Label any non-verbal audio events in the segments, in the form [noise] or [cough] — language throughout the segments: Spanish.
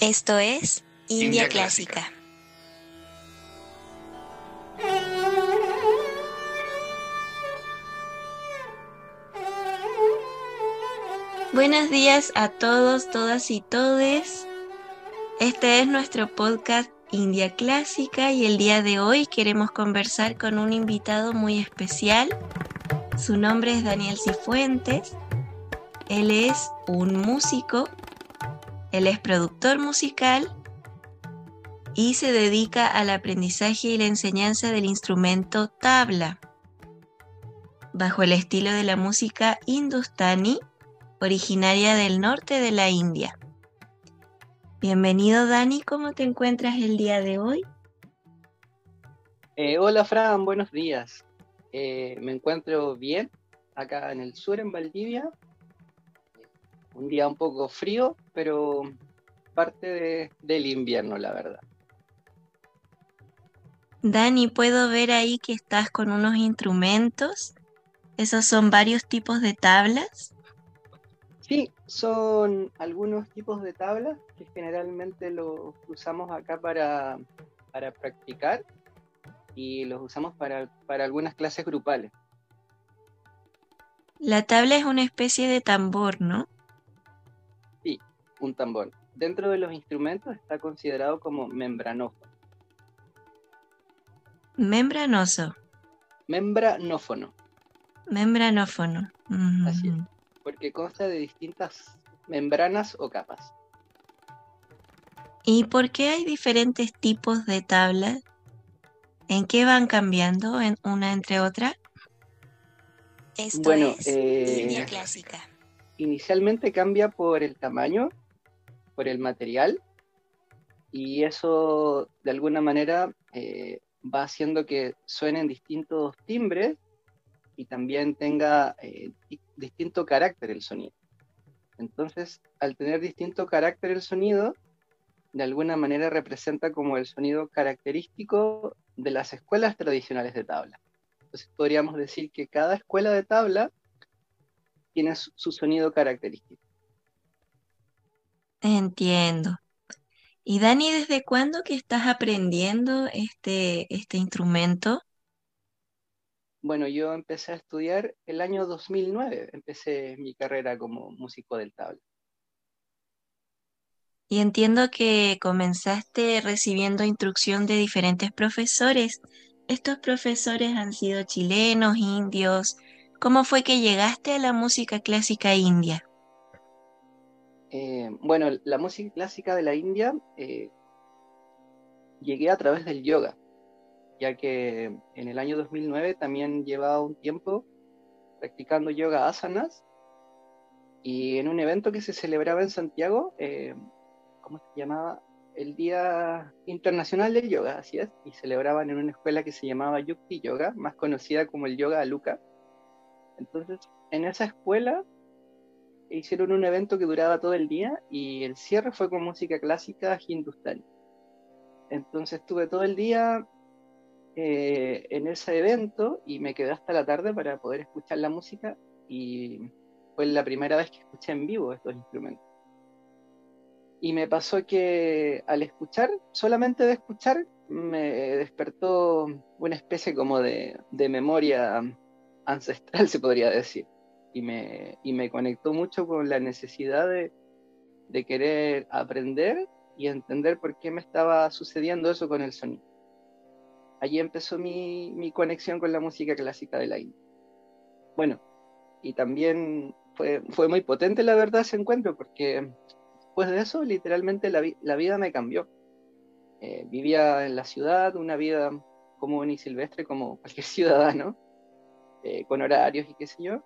Esto es India, Clásica. Clásica. Buenos días a todos, todas y todes. Este es nuestro podcast India Clásica y el día de hoy queremos conversar con un invitado muy especial. Su nombre es Daniel Cifuentes. Él es un músico, él es productor musical y se dedica al aprendizaje y la enseñanza del instrumento tabla, bajo el estilo de la música hindustani, originaria del norte de la India. Bienvenido Dani, ¿cómo te encuentras el día de hoy? Eh, hola Fran, buenos días. Eh, me encuentro bien acá en el sur, en Valdivia. Un día un poco frío, pero parte de- del invierno, la verdad. Dani, puedo ver ahí que estás con unos instrumentos. Esos son varios tipos de tablas. Sí, son algunos tipos de tablas que generalmente los usamos acá para, para practicar y los usamos para, para algunas clases grupales. La tabla es una especie de tambor, ¿no? Un tambor. Dentro de los instrumentos está considerado como membranófono. Membranoso, Membranófono. membranófono. Así es. porque consta de distintas membranas o capas. ¿Y por qué hay diferentes tipos de tablas? ¿En qué van cambiando en una entre otra? Esto Bueno, es eh, India Clásica. Inicialmente cambia por el tamaño, por el material, y eso de alguna manera eh, va haciendo que suenen distintos timbres y también tenga eh, di- distinto carácter el sonido. Entonces, al tener distinto carácter el sonido, de alguna manera representa como el sonido característico de las escuelas tradicionales de tabla. Entonces podríamos decir que cada escuela de tabla tiene su sonido característico. Entiendo. Y Dani, ¿desde cuándo que estás aprendiendo este, este instrumento? Bueno, yo empecé a estudiar el año 2009, empecé mi carrera como músico del tabla. Y entiendo que comenzaste recibiendo instrucción de diferentes profesores. ¿Estos profesores han sido chilenos, indios? ¿Cómo fue que llegaste a la música clásica india? Eh, bueno, la música clásica de la India eh, llegué a través del yoga, ya que en el año 2009 también llevaba un tiempo practicando yoga asanas y en un evento que se celebraba en Santiago, eh, ¿cómo se llamaba? El Día Internacional del Yoga, así es, y celebraban en una escuela que se llamaba Yukti Yoga, más conocida como el Yoga Aluka. Entonces, en esa escuela hicieron un evento que duraba todo el día y el cierre fue con música clásica hindustani. Entonces estuve todo el día eh, en ese evento y me quedé hasta la tarde para poder escuchar la música y fue la primera vez que escuché en vivo estos instrumentos. Y me pasó que al escuchar, solamente de escuchar, me despertó una especie como de, de memoria ancestral, [laughs] se podría decir y me, y me conectó mucho con la necesidad de, de querer aprender y entender por qué me estaba sucediendo eso con el sonido. Allí empezó mi, mi conexión con la música clásica de la India. Bueno, y también fue, fue muy potente la verdad ese encuentro, porque después de eso literalmente la, vi- la vida me cambió. Eh, vivía en la ciudad, una vida común y silvestre como cualquier [laughs] ciudadano, eh, con horarios y qué sé yo,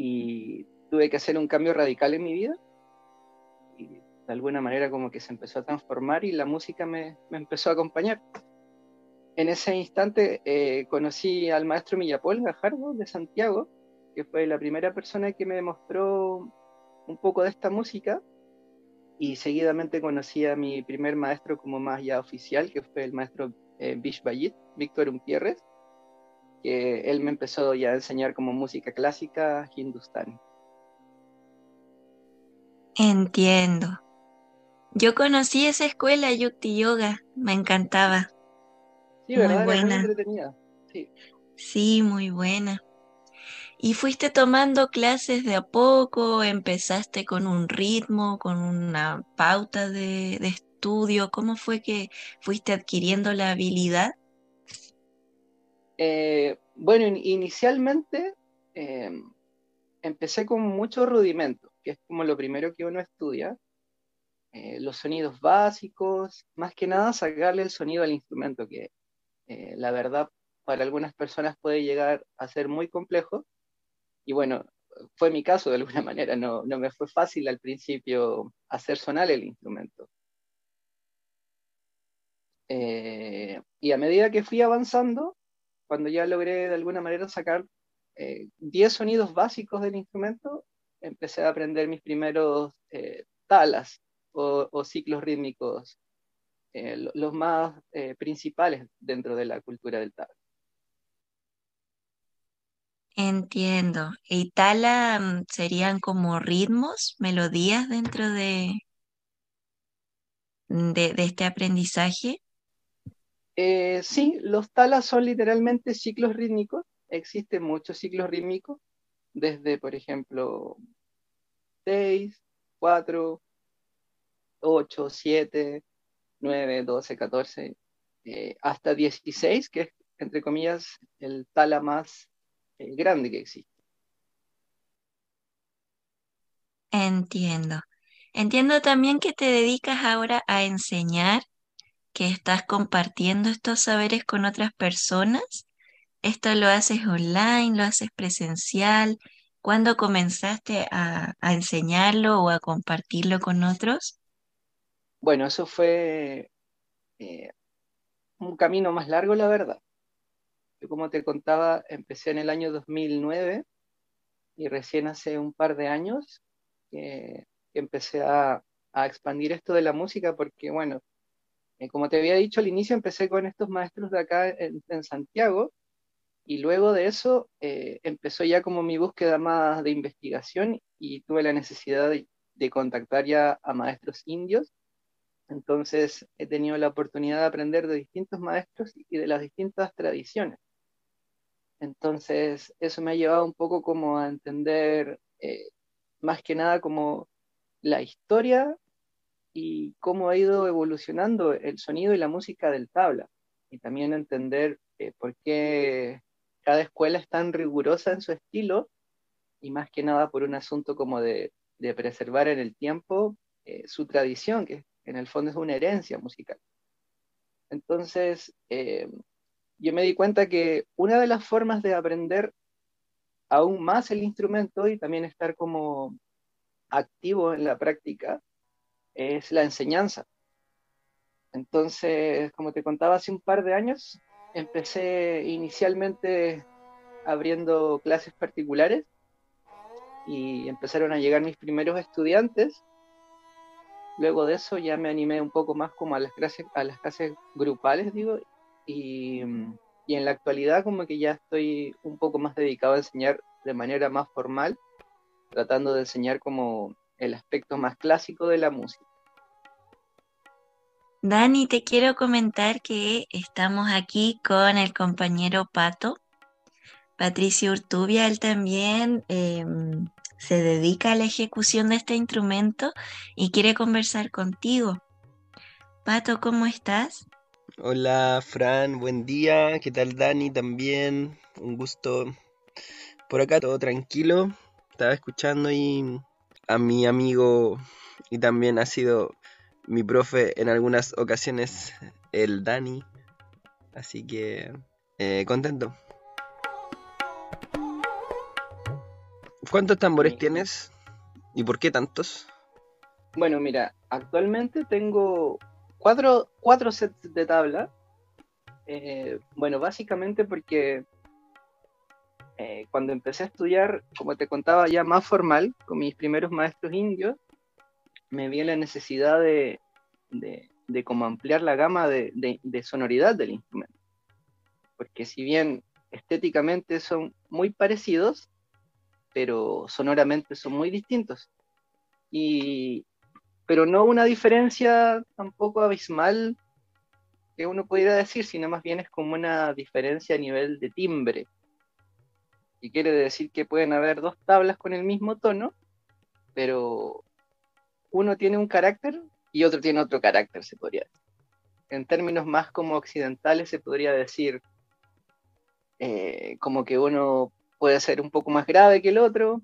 y tuve que hacer un cambio radical en mi vida. Y de alguna manera como que se empezó a transformar y la música me, empezó a acompañar. En ese instante eh, conocí al maestro Millapol Gajardo de Santiago, que fue la primera persona que me mostró un poco de esta música. Y seguidamente conocí a mi primer maestro como más ya oficial, que fue el maestro eh, Bishbayit, Víctor Umpierres, que él me empezó ya a enseñar como música clásica hindustani. Entiendo. Yo conocí esa escuela Yukti Yoga, me encantaba. Sí, Muy ¿verdad? Era muy buena. entretenida. Sí. Sí, muy buena. ¿Y fuiste tomando clases de a poco? ¿Empezaste con un ritmo, con una pauta de, de estudio? ¿Cómo fue que fuiste adquiriendo la habilidad? Eh, bueno, in- inicialmente eh, empecé con muchos rudimentos, que es como lo primero que uno estudia. Eh, los sonidos básicos, más que nada sacarle el sonido al instrumento, que eh, la verdad para algunas personas puede llegar a ser muy complejo. Y bueno, fue mi caso de alguna [laughs] manera, no, no me fue fácil al principio hacer sonar el instrumento. Eh, y a medida que fui avanzando, cuando ya logré de alguna manera sacar eh, 10 sonidos básicos del instrumento, empecé a aprender mis primeros eh, talas o, ciclos rítmicos, eh, lo- los más eh, principales dentro de la cultura del tabla. Entiendo. ¿Y tala mm, serían como ritmos, melodías dentro de, de, de este aprendizaje? Eh, sí, los talas son literalmente ciclos rítmicos. Existen muchos ciclos rítmicos, desde, por ejemplo, 6, 4, 8, 7, 9, 12, 14, eh, hasta 16, que es, entre comillas, el tala más eh, grande que existe. Entiendo. Entiendo también que te dedicas ahora a enseñar, que estás compartiendo estos saberes con otras personas. ¿Esto lo haces online, lo haces presencial? ¿Cuándo comenzaste a, enseñarlo o a compartirlo con otros? Bueno, eso fue eh, un camino más largo, la verdad. Yo, como te contaba, empecé en el año 2009 y recién hace un par de años que empecé a expandir esto de la música porque, bueno, eh, como te había dicho al inicio, empecé con estos maestros de acá en, Santiago y luego de eso eh, empezó ya como mi búsqueda más de investigación y tuve la necesidad de, de contactar ya a maestros indios. Entonces he tenido la oportunidad de aprender de distintos maestros y de las distintas tradiciones. Entonces eso me ha llevado un poco como a entender eh, más que nada como la historia y cómo ha ido evolucionando el sonido y la música del tabla. Y también entender eh, por qué cada escuela es tan rigurosa en su estilo y más que nada por un asunto como de, de preservar en el tiempo eh, su tradición, que en el fondo es una herencia musical. Entonces, eh, yo me di cuenta que una de las formas de aprender aún más el instrumento y también estar como activo en la práctica es la enseñanza. Entonces, como te contaba hace un par de años, empecé inicialmente abriendo clases particulares y empezaron a llegar mis primeros estudiantes. Luego de eso ya me animé un poco más como a las clases, a las clases grupales, digo, y, y en la actualidad como que ya estoy un poco más dedicado a enseñar de manera más formal, tratando de enseñar como el aspecto más clásico de la música. Dani, te quiero comentar que estamos aquí con el compañero Pato, Patricio Urtubia, él también eh, se dedica a la ejecución de este instrumento y quiere conversar contigo. Pato, ¿cómo estás? Hola Fran, buen día. ¿Qué tal Dani también? Un gusto. Por acá todo tranquilo. Estaba escuchando y a mi amigo y también ha sido mi profe en algunas ocasiones, el Dani. Así que eh, contento. ¿Cuántos tambores Sí. tienes? ¿Y por qué tantos? Bueno, mira, actualmente tengo cuatro, cuatro sets de tabla. Eh, bueno, básicamente porque eh, cuando empecé a estudiar, como te contaba, ya más formal, con mis primeros maestros indios, me vi en la necesidad de, de, como ampliar la gama de, de- de sonoridad del instrumento. Porque si bien estéticamente son muy parecidos, pero sonoramente son muy distintos. Y, pero no una diferencia tampoco abismal que uno pudiera decir, sino más bien es como una diferencia a nivel de timbre. Y quiere decir que pueden haber dos tablas con el mismo tono, pero uno tiene un carácter y otro tiene otro carácter, se podría decir. En términos más como occidentales se podría decir eh, como que uno puede ser un poco más grave que el otro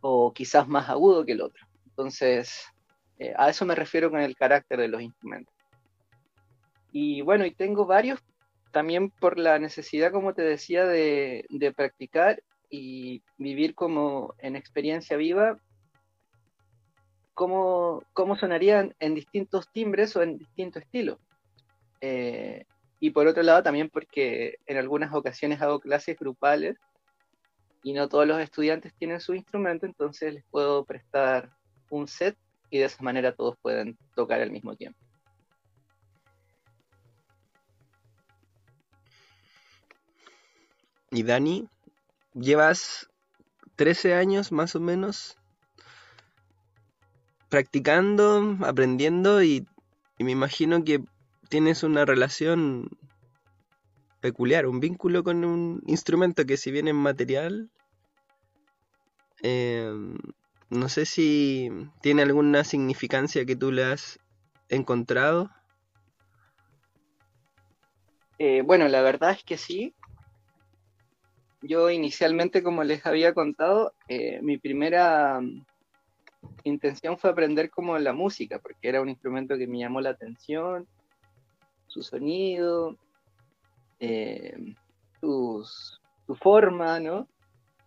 o quizás más agudo que el otro. Entonces, eh, a eso me refiero con el carácter de los instrumentos. Y bueno, y tengo varios también por la necesidad, como te decía, de, de practicar y vivir como en experiencia viva cómo, cómo sonarían en distintos timbres o en distintos estilos. Eh, y por otro lado también porque en algunas ocasiones hago clases grupales y no todos los estudiantes tienen su instrumento, entonces les puedo prestar un set y de esa manera todos pueden tocar al mismo tiempo. Y Dani, llevas 13 años más o menos practicando, aprendiendo y, me imagino que tienes una relación peculiar, un vínculo con un instrumento que si bien es material, em, no sé si tiene alguna significancia que tú le has encontrado. Eh, bueno, la verdad es que sí. Yo inicialmente, como les había contado, eh, mi primera intención fue aprender como la música, porque era un instrumento que me llamó la atención, su sonido, eh, su forma, ¿no?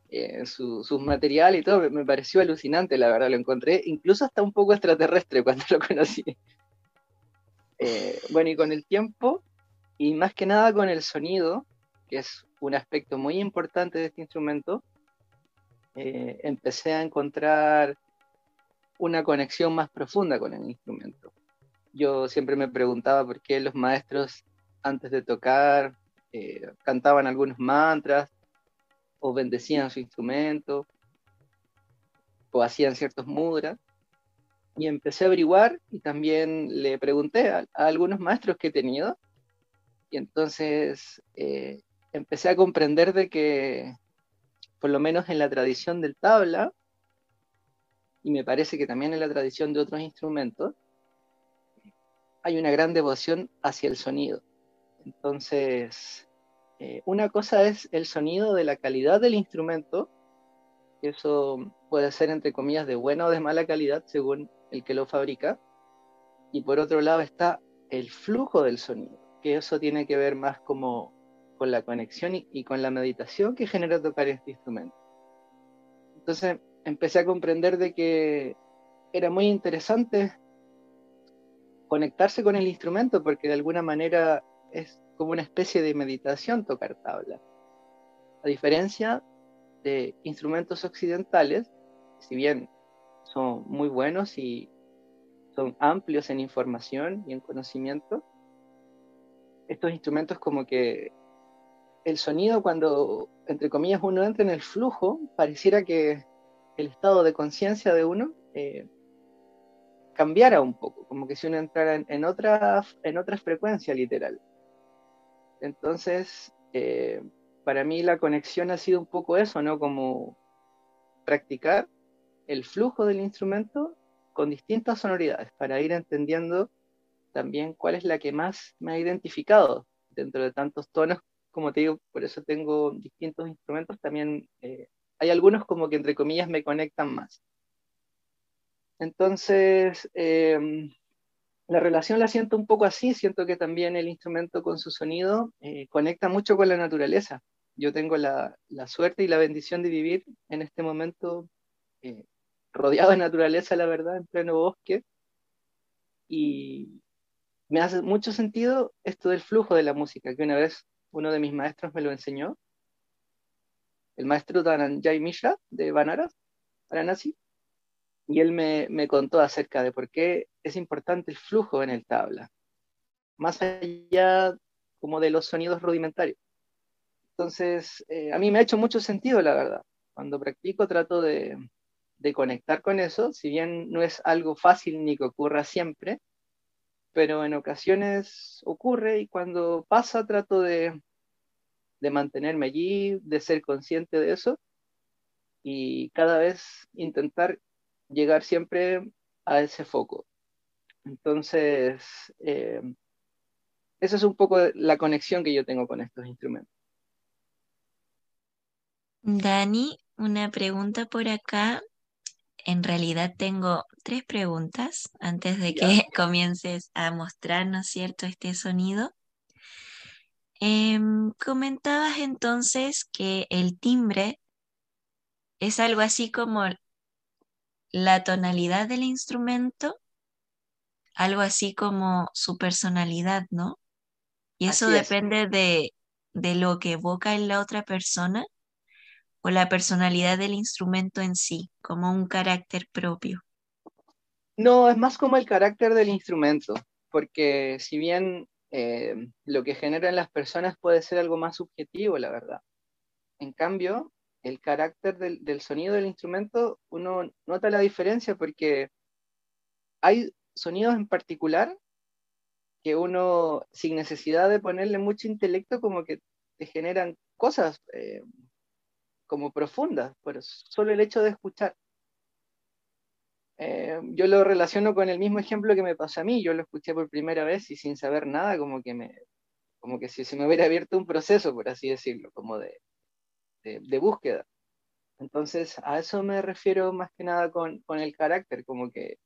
Eh, sus materiales y todo, me, pareció alucinante, la verdad, lo encontré incluso hasta un poco extraterrestre cuando [laughs] lo conocí. Eh, bueno, y con el tiempo, y más que nada con el sonido, que es un aspecto muy importante de este instrumento, empecé a encontrar una conexión más profunda con el instrumento. Yo siempre me preguntaba por qué los maestros antes de tocar eh, cantaban algunos mantras o bendecían su instrumento o hacían ciertos mudras. Y empecé a averiguar y también le pregunté a, algunos maestros que he tenido. Y entonces eh, empecé a comprender de que, por lo menos en la tradición del tabla, y me parece que también en la tradición de otros instrumentos, hay una gran devoción hacia el sonido. Entonces, eh, una cosa es el sonido de la calidad del instrumento, eso puede ser entre comillas de buena o de mala calidad según el que lo fabrica, y por otro lado está el flujo del sonido, que eso tiene que ver más como con la conexión y, y con la meditación que genera tocar este instrumento. Entonces, empecé a comprender de que era muy interesante conectarse con el instrumento porque de alguna manera es como una especie de meditación tocar tabla. A diferencia de instrumentos occidentales, si bien son muy buenos y son amplios en información y en conocimiento, estos instrumentos como que el sonido cuando, entre comillas, uno entra en el flujo, pareciera que el estado de conciencia de uno eh, cambiara un poco, como que si uno entrara en, otra, en otra frecuencia literal. Entonces, eh, para mí la conexión ha sido un poco eso, ¿no? Como practicar el flujo del instrumento con distintas sonoridades para ir entendiendo también cuál es la que más me ha identificado dentro de tantos tonos. Como te digo, por eso tengo distintos instrumentos también eh, hay algunos como que entre comillas me conectan más. Entonces, em, la relación la siento un poco así, siento que también el instrumento con su sonido eh, conecta mucho con la naturaleza. Yo tengo la, suerte y la bendición de vivir en este momento eh, rodeado de naturaleza, la verdad, en pleno bosque. Y me hace mucho sentido esto del flujo de la música, que una vez uno de mis maestros me lo enseñó, el maestro Dhananjay Mishra de Banaras, Varanasi, y él me, contó acerca de por qué es importante el flujo en el tabla, más allá como de los sonidos rudimentarios. Entonces, eh, a mí me ha hecho mucho sentido, la verdad. Cuando practico trato de, de conectar con eso, si bien no es algo fácil ni que ocurra siempre, pero en ocasiones ocurre y cuando pasa trato de, de mantenerme allí, de ser consciente de eso y cada vez intentar llegar siempre a ese foco. Entonces, eh, esa es un poco la conexión que yo tengo con estos instrumentos. Dani, una pregunta por acá. En realidad tengo tres preguntas antes de que [laughs] comiences a mostrarnos, ¿cierto?, este sonido. Em, comentabas entonces que el timbre es algo así como la tonalidad del instrumento, algo así como su personalidad, ¿no? Y eso depende de, de lo que evoca en la otra persona o la personalidad del instrumento en sí, como un carácter propio. No, es más como el carácter del instrumento, porque si bien eh, lo que generan las personas puede ser algo más subjetivo, la verdad. En cambio, el carácter del, sonido del instrumento, uno nota la diferencia porque hay sonidos en particular que uno, sin necesidad de ponerle mucho intelecto, como que te generan cosas eh, como profundas, por solo el hecho de escuchar. Eh, yo lo relaciono con el mismo ejemplo que me pasó a mí, yo lo escuché por primera vez y sin saber nada, como que como que si se me hubiera abierto un proceso, por así decirlo, como de, de, búsqueda. Entonces, a eso me refiero más que nada con, con el carácter, como que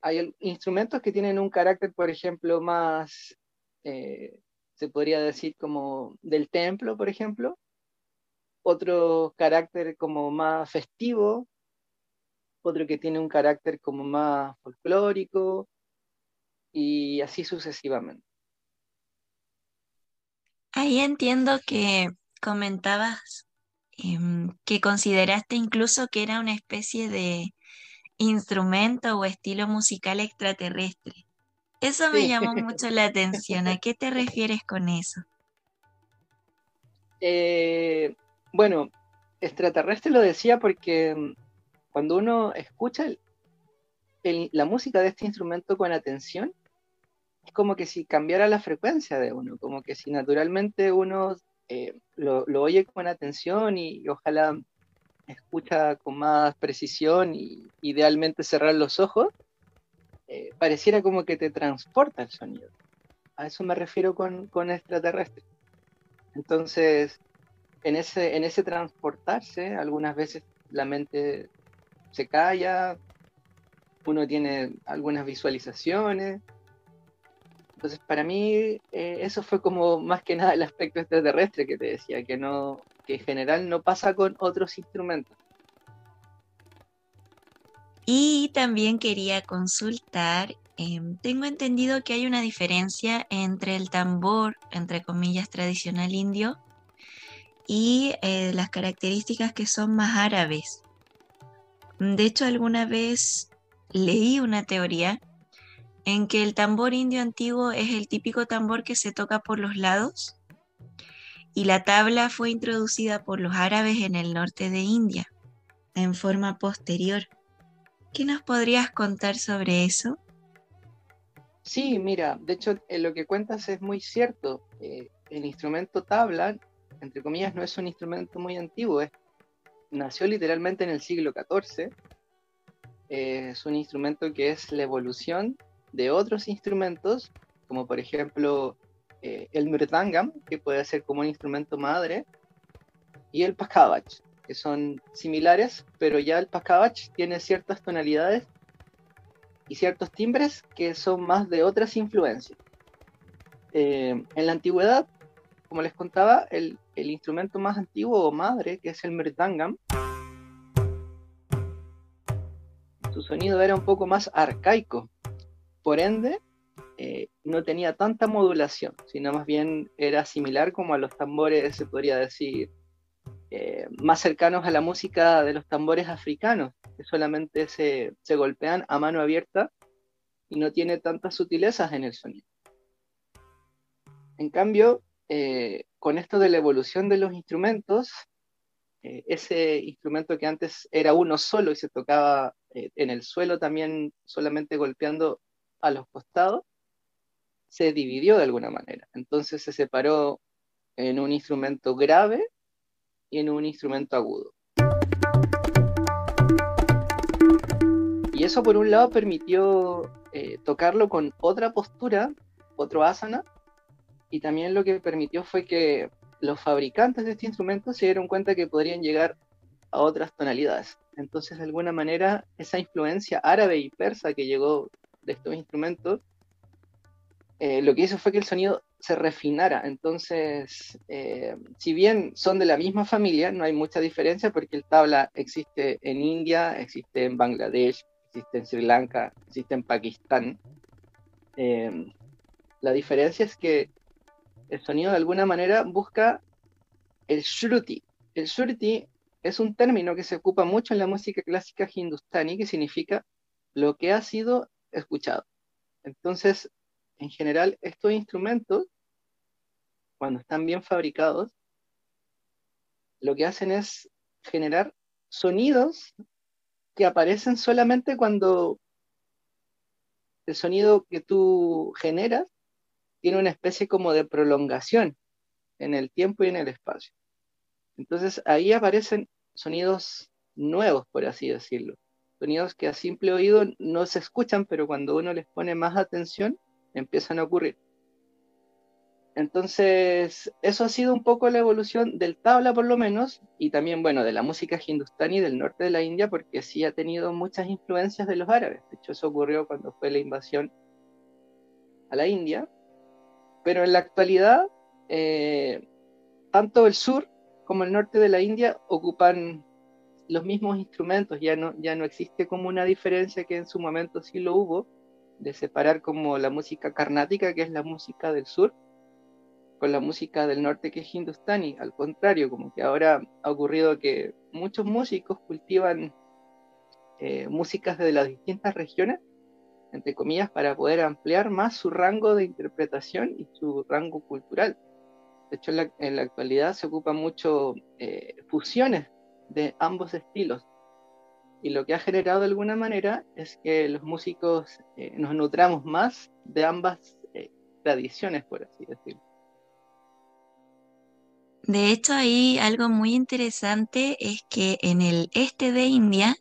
hay instrumentos que tienen un carácter, por ejemplo, más, eh, se podría decir como del templo, por ejemplo, otro carácter como más festivo, otro que tiene un carácter como más folclórico, y así sucesivamente. Ahí entiendo que comentabas em, que consideraste incluso que era una especie de instrumento o estilo musical extraterrestre. Eso me llamó [laughs] mucho la atención. ¿A qué te refieres con eso? Eh, bueno, extraterrestre lo decía porque mm, cuando uno escucha la música de este instrumento con atención, es como que si cambiara la frecuencia de uno, como que si naturalmente uno eh, lo, oye con atención y, ojalá escucha con más precisión y idealmente cerrar los ojos, eh, pareciera como que te transporta el sonido. A eso me refiero con, con extraterrestre. Entonces, en ese, en ese transportarse, algunas veces la mente se calla, uno tiene algunas visualizaciones. Entonces, para mí, eh, eso fue como más que nada el aspecto extraterrestre que te decía, que no, que en general no pasa con otros instrumentos. Y también quería consultar, em, tengo entendido que hay una diferencia entre el tambor, entre comillas, tradicional indio y eh, las características que son más árabes. De hecho, alguna vez leí una teoría en que el tambor indio antiguo es el típico tambor que se toca por los lados y la tabla fue introducida por los árabes en el norte de India en forma posterior. ¿Qué nos podrías contar sobre eso? Sí, mira, de hecho eh, lo que cuentas es muy cierto. Eh, el instrumento tabla, entre comillas, no es un instrumento muy antiguo, es nació literalmente en el siglo XIV. es un instrumento que es la evolución de otros instrumentos, como por ejemplo eh, el mridangam, que puede ser como un instrumento madre, y el pakavach, que son similares, pero ya el pakavach tiene ciertas tonalidades y ciertos timbres que son más de otras influencias. Eh, en la antigüedad, como les contaba, el, instrumento más antiguo o madre, que es el mridangam, su sonido era un poco más arcaico. Por ende, eh, no tenía tanta modulación, sino más bien era similar como a los tambores, se podría decir, eh, más cercanos a la música de los tambores africanos, que solamente se, se golpean a mano abierta y no tiene tantas sutilezas en el sonido. En cambio, eh, con esto de la evolución de los instrumentos, eh, ese instrumento que antes era uno solo y se tocaba eh, en el suelo también solamente golpeando a los costados, se dividió de alguna manera. Entonces se separó en un instrumento grave y en un instrumento agudo. Y eso por un lado permitió tocarlo con otra postura, otro asana, y también lo que permitió fue que los fabricantes de este instrumento se dieron cuenta que podrían llegar a otras tonalidades. Entonces, de alguna manera, esa influencia árabe y persa que llegó de estos instrumentos, eh, lo que hizo fue que el sonido se refinara. Entonces, eh, si bien son de la misma familia, no hay mucha diferencia porque el tabla existe en India, existe en Bangladesh, existe en Sri Lanka, existe en Pakistán. Eh, la diferencia es que el sonido de alguna manera busca el shruti. El shruti es un término que se ocupa mucho en la música clásica hindustani que significa lo que ha sido escuchado. Entonces, en general, estos instrumentos, cuando están bien fabricados, lo que hacen es generar sonidos que aparecen solamente cuando el sonido que tú generas tiene una especie como de prolongación en el tiempo y en el espacio. Entonces ahí aparecen sonidos nuevos, por así decirlo. Sonidos que a simple oído no se escuchan, pero cuando uno les pone más atención, empiezan a ocurrir. Entonces, eso ha sido un poco la evolución del tabla, por lo menos, y también, bueno, de la música hindustani del norte de la India, porque sí ha tenido muchas influencias de los árabes. De hecho, eso ocurrió cuando fue la invasión a la India. Pero en la actualidad, eh, tanto el sur como el norte de la India ocupan los mismos instrumentos, ya no, ya no existe como una diferencia que en su momento sí lo hubo, de separar como la música carnática, que es la música del sur, con la música del norte, que es hindustani. Al contrario, como que ahora ha ocurrido que muchos músicos cultivan eh, músicas de las distintas regiones entre comillas, para poder ampliar más su rango de interpretación y su rango cultural. De hecho, en la, actualidad se ocupan mucho eh, fusiones de ambos estilos. Y lo que ha generado de alguna manera es que los músicos eh, nos nutramos más de ambas eh, tradiciones, por así decirlo. De hecho, ahí algo muy interesante es que en el este de India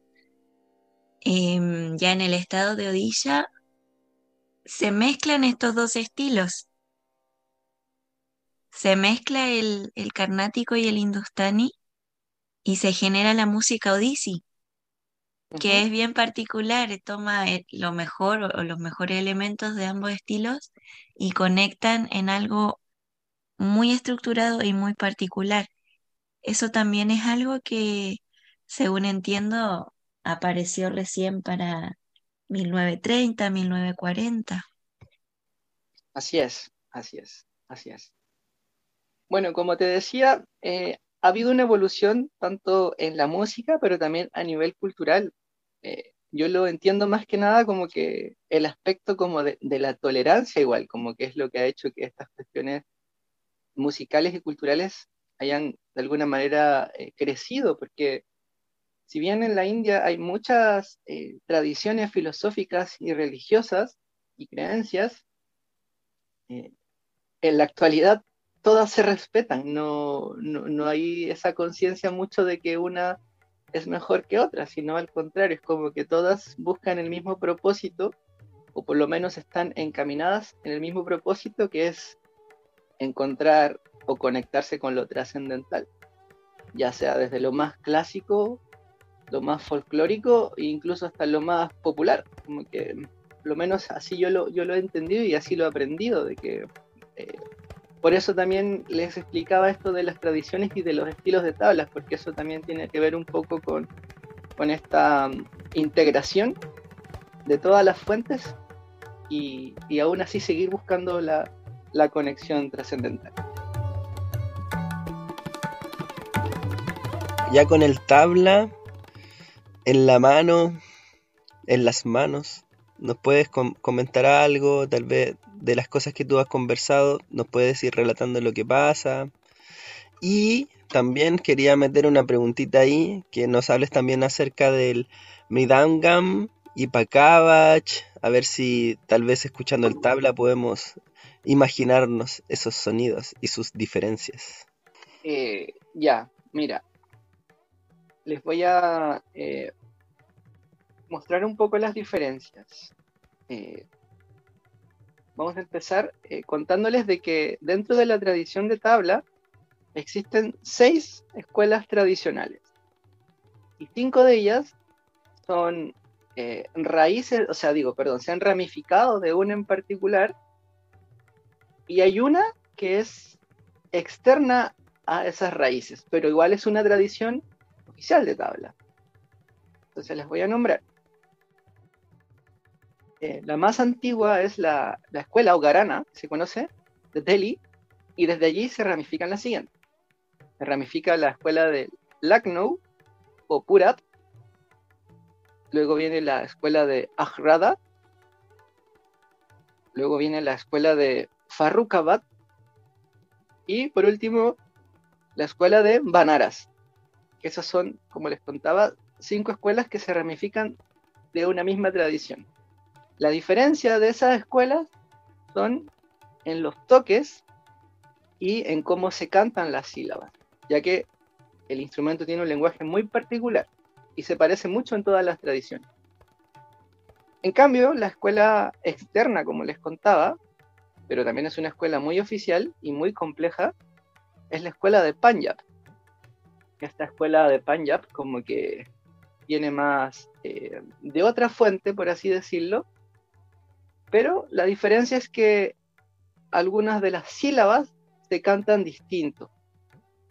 Em, ya en el estado de Odisha se mezclan estos dos estilos. Se mezcla el, el carnático y el hindustani y se genera la música odisi, que es bien particular, toma eh, lo mejor o los mejores elementos de ambos estilos y conectan en algo muy estructurado y muy particular. Eso también es algo que, según entiendo, apareció recién para 1930, 1940. Así es, así es, así es. Bueno, como te decía, eh, ha habido una evolución tanto en la música, pero también a nivel cultural. Eh, yo lo entiendo más que nada como que el aspecto como de, la tolerancia igual, como que es lo que ha hecho que estas cuestiones musicales y culturales hayan de alguna manera eh, crecido, porque si bien en la India hay muchas eh, tradiciones filosóficas y religiosas y creencias, eh, en la actualidad todas se respetan, no, no, hay esa conciencia mucho de que una es mejor que otra, sino al contrario, es como que todas buscan el mismo propósito, o por lo menos están encaminadas en el mismo propósito que es encontrar o conectarse con lo trascendental, ya sea desde lo más clásico lo más folclórico e incluso hasta lo más popular. Como que lo menos así yo lo, yo lo he entendido y así lo he aprendido, de que eh, por eso también les explicaba esto de las tradiciones y de los estilos de tablas, porque eso también tiene que ver un poco con, con esta mm, integración de todas las fuentes y, y aún así seguir buscando la, la conexión trascendental. Ya con el tabla en la mano, en las manos. ¿Nos puedes comentar algo, tal vez, de las cosas que tú has conversado? ¿Nos puedes ir relatando lo que pasa? Y también quería meter una preguntita ahí, que nos hables también acerca del Mridangam y Pakavach, a ver si tal vez escuchando el tabla podemos imaginarnos esos sonidos y sus diferencias. Eh, ya, mira, les voy a eh, mostrar un poco las diferencias. Eh, vamos a empezar contándoles de que dentro de la tradición de tabla, existen seis escuelas tradicionales y cinco de ellas son eh, raíces, o sea, digo, perdón, se han ramificado de una en particular y hay una que es externa a esas raíces, pero igual es una tradición oficial de tabla. Entonces les voy a nombrar. Eh, la más antigua es la, la escuela Ogarana, se conoce, de Delhi, y desde allí se ramifican las siguientes ramifica la escuela de Lucknow o Purat. Luego viene la escuela de Ahrada. Luego viene la escuela de Farrukhabad. Y por último, la escuela de Banaras. Esas son, como les contaba, cinco escuelas que se ramifican de una misma tradición. La diferencia de esas escuelas son en los toques y en cómo se cantan las sílabas ya que el instrumento tiene un lenguaje muy particular y se parece mucho en todas las tradiciones. En cambio, la escuela externa, como les contaba, pero también es una escuela muy oficial y muy compleja, es la escuela de Panjab. Esta escuela de Panjab como que viene más eh, de otra fuente, por así decirlo, pero la diferencia es que algunas de las sílabas se cantan distinto.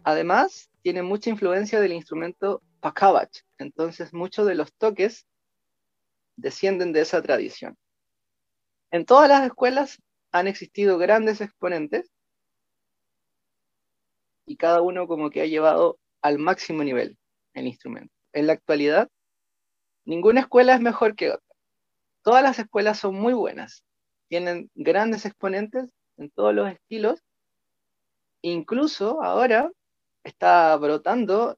Además, tiene mucha influencia del instrumento pakavach, entonces muchos de los toques descienden de esa tradición. En todas las escuelas han existido grandes exponentes y cada uno como que ha llevado al máximo nivel el instrumento. En la actualidad, ninguna escuela es mejor que otra. Todas las escuelas son muy buenas, tienen grandes exponentes en todos los estilos. Incluso ahora está brotando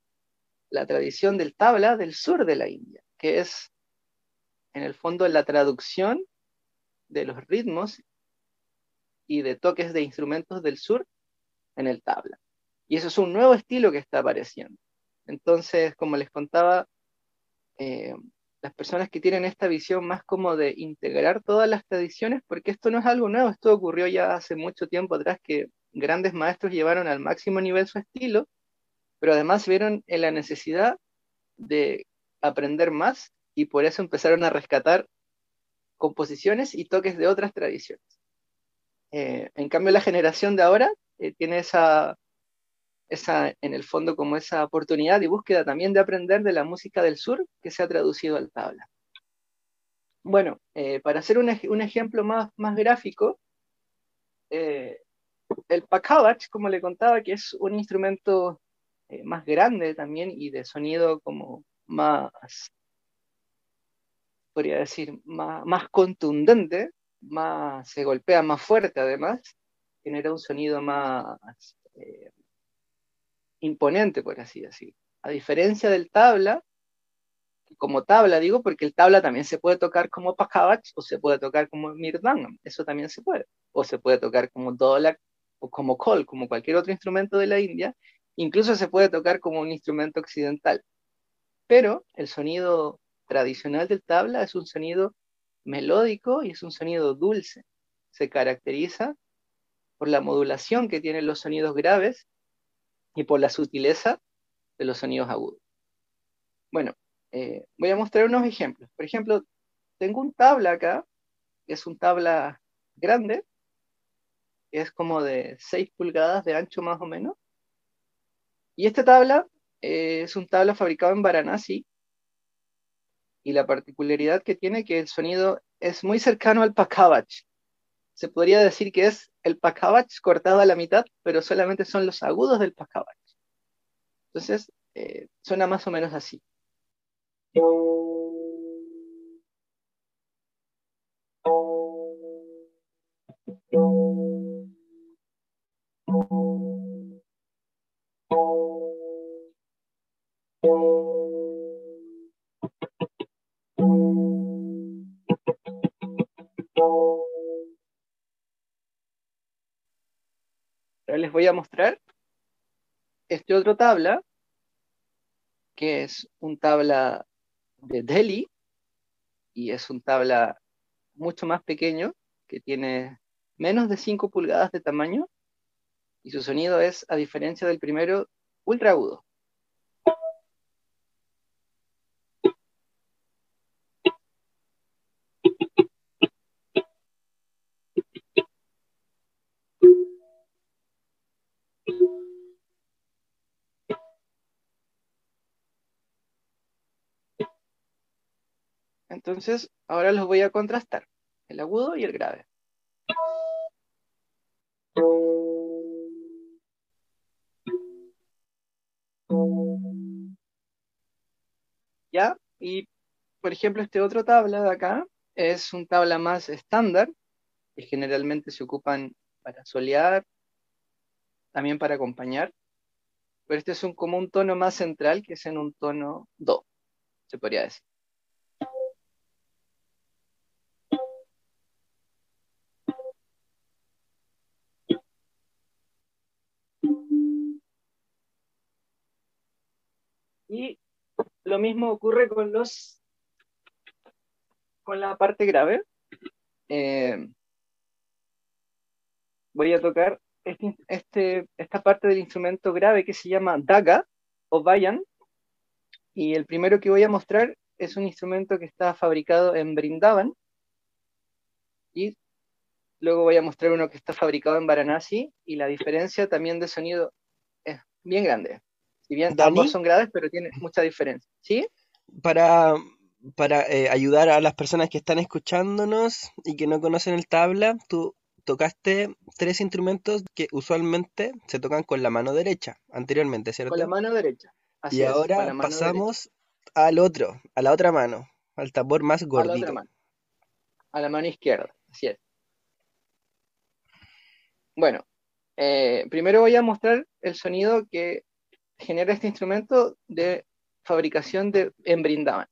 la tradición del tabla del sur de la India, que es en el fondo la traducción de los ritmos y de toques de instrumentos del sur en el tabla. Y eso es un nuevo estilo que está apareciendo. Entonces, como les contaba, eh, las personas que tienen esta visión más como de integrar todas las tradiciones, porque esto no es algo nuevo, esto ocurrió ya hace mucho tiempo atrás que grandes maestros llevaron al máximo nivel su estilo pero además vieron en la necesidad de aprender más y por eso empezaron a rescatar composiciones y toques de otras tradiciones. Eh, en cambio, la generación de ahora eh, tiene esa, esa, en el fondo, como esa oportunidad y búsqueda también de aprender de la música del sur que se ha traducido al tabla. Bueno, eh, para hacer un, ejemplo más, más gráfico, el pakavach, como le contaba, que es un instrumento eh, más grande también y de sonido como más, podría decir, más, más contundente, más, se golpea más fuerte además, genera un sonido más eh, imponente, por así decirlo. A diferencia del tabla, como tabla digo, porque el tabla también se puede tocar como pakavach o se puede tocar como mirdangam, eso también se puede. O se puede tocar como dolak o como kol, como cualquier otro instrumento de la India, Incluso se puede tocar como un instrumento occidental. Pero el sonido tradicional del tabla es un sonido melódico y es un sonido dulce. Se caracteriza por la modulación que tienen los sonidos graves y por la sutileza de los sonidos agudos. Bueno, eh, voy a mostrar unos ejemplos. Por ejemplo, tengo un tabla acá, que es un tabla grande, que es como de 6 pulgadas de ancho más o menos, y esta tabla eh, es un tabla fabricado en Varanasi y la particularidad que tiene que el sonido es muy cercano al pakavach. Se podría decir que es el pakavach cortado a la mitad, pero solamente son los agudos del pakavach. Entonces, eh, suena más o menos así. Voy a mostrar este otro tabla, que es un tabla de Delhi, y es un tabla mucho más pequeño, que tiene menos de 5 pulgadas de tamaño, y su sonido es, a diferencia del primero, ultra agudo. Entonces, ahora los voy a contrastar, el agudo y el grave. ¿Ya? Y, por ejemplo, este otro tabla de acá es un tabla más estándar, que generalmente se ocupan para solear, también para acompañar, pero este es un, como un tono más central, que es en un tono Do, se podría decir. Y lo mismo ocurre con los con la parte grave. Eh, voy a tocar este, este, esta parte del instrumento grave que se llama daga o bayan. Y el primero que voy a mostrar es un instrumento que está fabricado en Brindavan. Y luego voy a mostrar uno que está fabricado en Varanasi. Y la diferencia también de sonido es bien grande. Si bien Dani. ambos son graves, pero tiene mucha diferencia. ¿Sí? Para, para eh, ayudar a las personas que están escuchándonos y que no conocen el tabla, tú tocaste tres instrumentos que usualmente se tocan con la mano derecha, anteriormente, ¿cierto? Con la mano derecha. Así y es, ahora pasamos al otro, a la otra mano, al tambor más derecha. A la otra gordito. mano. A la mano izquierda. Así es. Bueno, eh, primero voy a mostrar el sonido que genera este instrumento de fabricación de, en Brindavan.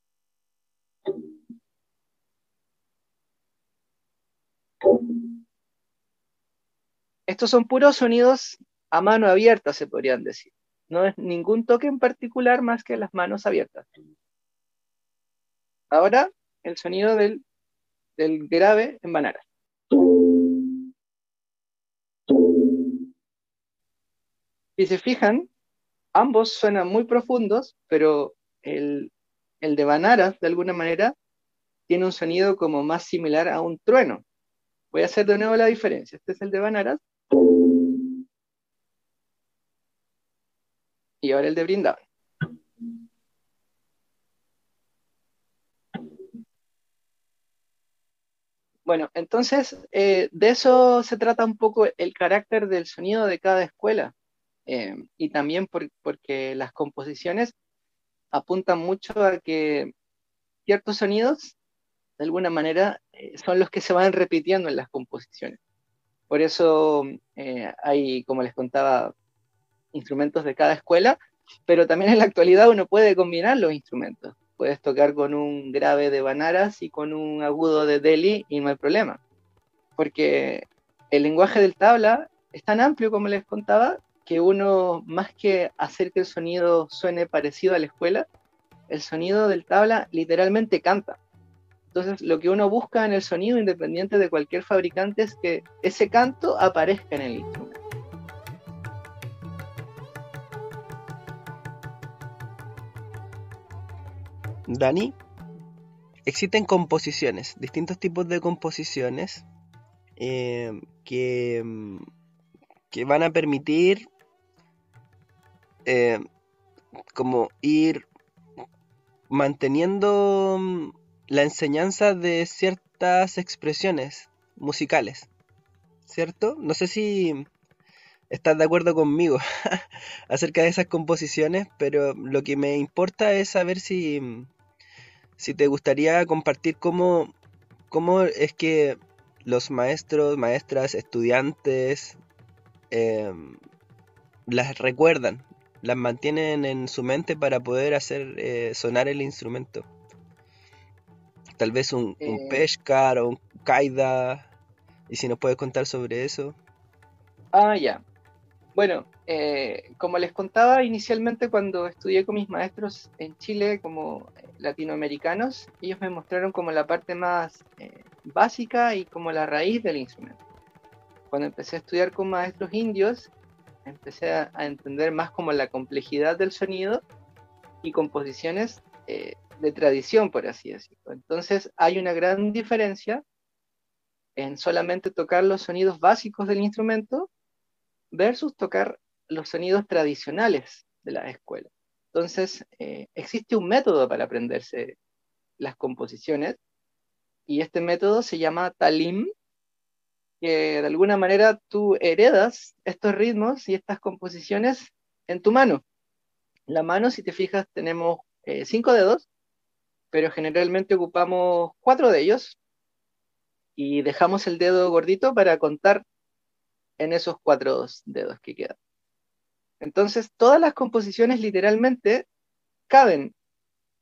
Estos son puros sonidos a mano abierta, se podrían decir. No es ningún toque en particular más que las manos abiertas. Ahora, el sonido del, del grave en Banaras. Si se fijan, ambos suenan muy profundos, pero el, el de Banaras, de alguna manera, tiene un sonido como más similar a un trueno. Voy a hacer de nuevo la diferencia. Este es el de Banaras. Y ahora el de Brindavan. Bueno, entonces eh, de eso se trata un poco el carácter del sonido de cada escuela. Eh, y también por- porque las composiciones apuntan mucho a que ciertos sonidos, de alguna manera, eh, son los que se van repitiendo en las composiciones. Por eso eh, hay, como les contaba, instrumentos de cada escuela, pero también en la actualidad uno puede combinar los instrumentos. Puedes tocar con un grave de Banaras y con un agudo de Delhi y no hay problema. Porque el lenguaje del tabla es tan amplio, como les contaba, que uno, más que hacer que el sonido suene parecido a la escuela, el sonido del tabla literalmente canta. Entonces, lo que uno busca en el sonido, independiente de cualquier fabricante, es que ese canto aparezca en el instrumento. Dani, existen composiciones, distintos tipos de composiciones eh, que, mm, que van a permitir eh, como ir manteniendo mm, la enseñanza de ciertas expresiones musicales, ¿cierto? No sé si estás de acuerdo conmigo [laughs] acerca de esas composiciones, pero lo que me importa es saber si, mm, si te gustaría compartir cómo, cómo es que los maestros, maestras, estudiantes eh, las recuerdan, las mantienen en su mente para poder hacer eh, sonar el instrumento. Tal vez un, un Eh. Peshkar o un Kaida. Y si nos puedes contar sobre eso. Ah, ya. Bueno, eh, como les contaba inicialmente cuando estudié con mis maestros en Chile como latinoamericanos, ellos me mostraron como la parte más eh, básica y como la raíz del instrumento. Cuando empecé a estudiar con maestros indios, empecé a, entender más como la complejidad del sonido y composiciones eh, de tradición, por así decirlo. Entonces hay una gran diferencia en solamente tocar los sonidos básicos del instrumento versus tocar los sonidos tradicionales de la escuela. Entonces, eh, existe un método para aprenderse las composiciones y este método se llama talim, de alguna manera tú heredas estos ritmos y estas composiciones en tu mano. La mano, si te fijas, tenemos eh, cinco dedos, pero generalmente ocupamos cuatro de ellos y dejamos el dedo gordito para contar en esos cuatro dedos que quedan. Entonces, todas las composiciones literalmente caben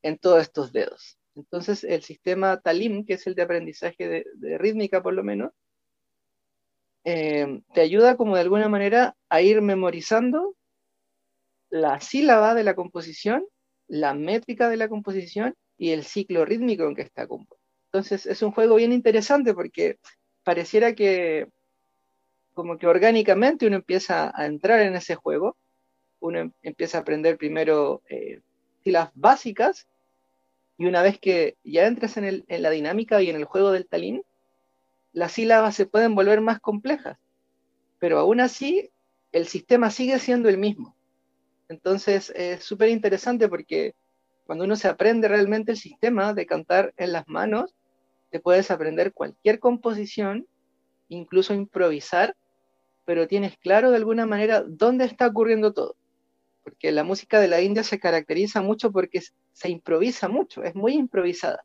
en todos estos dedos. Entonces, el sistema Talim, que es el de aprendizaje de rítmica por lo menos, eh, te ayuda como de alguna manera a ir memorizando la sílaba de la composición, la métrica de la composición y el ciclo rítmico en que está compuesto. Entonces, es un juego bien interesante porque pareciera que como que orgánicamente uno empieza a entrar en ese juego, uno em- empieza a aprender primero eh, básicas, y una vez que ya entras en, en la dinámica y en el juego del talín, las sílabas se pueden volver más complejas, pero aún así el sistema sigue siendo el mismo. Entonces es súper interesante porque cuando uno se aprende realmente el sistema de cantar en las manos, te puedes aprender cualquier composición, incluso improvisar, pero tienes claro de alguna manera dónde está ocurriendo todo. Porque la música de la India se caracteriza mucho porque se improvisa mucho, es muy improvisada.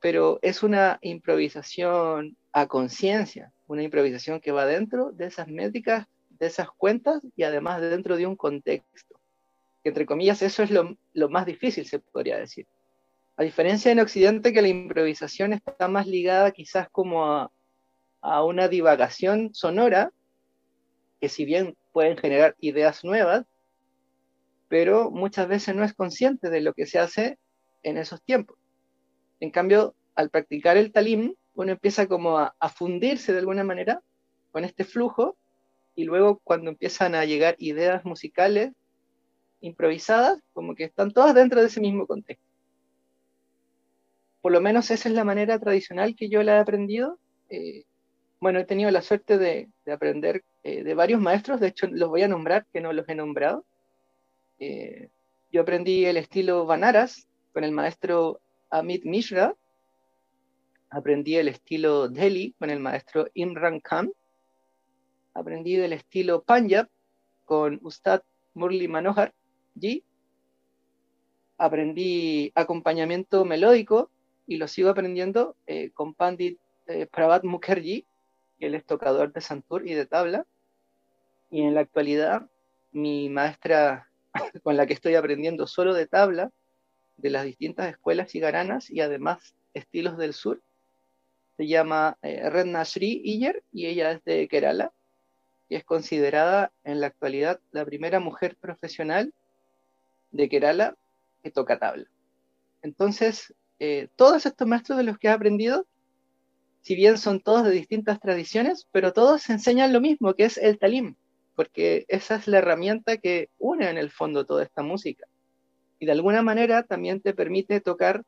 Pero es una improvisación a conciencia, una improvisación que va dentro de esas métricas, de esas cuentas y además dentro de un contexto. Que entre comillas eso es lo, más difícil, se podría decir. A diferencia en Occidente que la improvisación está más ligada quizás como a una divagación sonora, que si bien pueden generar ideas nuevas, pero muchas veces no es consciente de lo que se hace en esos tiempos. En cambio, al practicar el talim, uno empieza como a, fundirse de alguna manera con este flujo y luego cuando empiezan a llegar ideas musicales improvisadas, como que están todas dentro de ese mismo contexto. Por lo menos esa es la manera tradicional que yo la he aprendido. Eh, bueno, he tenido la suerte de, de aprender eh, de varios maestros, de hecho los voy a nombrar, que no los he nombrado. Eh, yo aprendí el estilo Banaras con el maestro Amit Mishra, aprendí el estilo Delhi con el maestro Imran Khan, aprendí del estilo Punjab con Ustad Murli Manohar Ji, aprendí acompañamiento melódico y lo sigo aprendiendo eh, con Pandit eh, Mukherjee, que es tocador de santur y de tabla, y en la actualidad mi maestra [laughs] con la que estoy aprendiendo solo de tabla, de las distintas escuelas cigaranas y además estilos del sur, se llama eh, Redna Sri Iyer y ella es de Kerala y es considerada en la actualidad la primera mujer profesional de Kerala que toca tabla. Entonces, eh, todos estos maestros de los que he aprendido, si bien son todos de distintas tradiciones, pero todos enseñan lo mismo, que es el talim, porque esa es la herramienta que une en el fondo toda esta música. Y de alguna manera también te permite tocar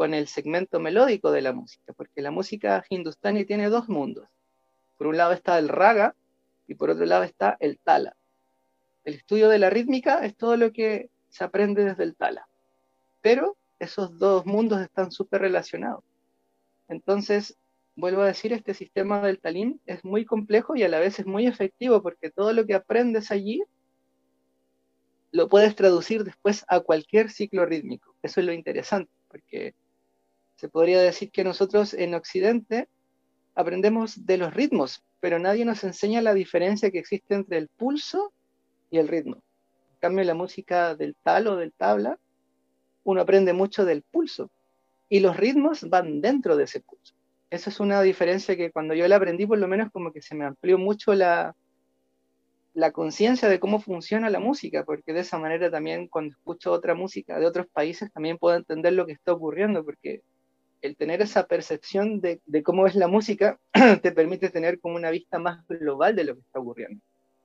con el segmento melódico de la música, porque la música hindustani tiene dos mundos. Por un lado está el raga y por otro lado está el tala. El estudio de la rítmica es todo lo que se aprende desde el tala. Pero esos dos mundos están súper relacionados. Entonces, vuelvo a decir, este sistema del talim es muy complejo y a la vez es muy efectivo porque todo lo que aprendes allí lo puedes traducir después a cualquier ciclo rítmico. Eso es lo interesante, porque se podría decir que nosotros en Occidente aprendemos de los ritmos, pero nadie nos enseña la diferencia que existe entre el pulso y el ritmo. En cambio, la música del tal o del tabla, uno aprende mucho del pulso, y los ritmos van dentro de ese pulso. Esa es una diferencia que cuando yo la aprendí, por lo menos como que se me amplió mucho la, la conciencia de cómo funciona la música, porque de esa manera también cuando escucho otra música de otros países también puedo entender lo que está ocurriendo, porque el tener esa percepción de, cómo es la música [clears throat] te permite tener como una vista más global de lo que está ocurriendo.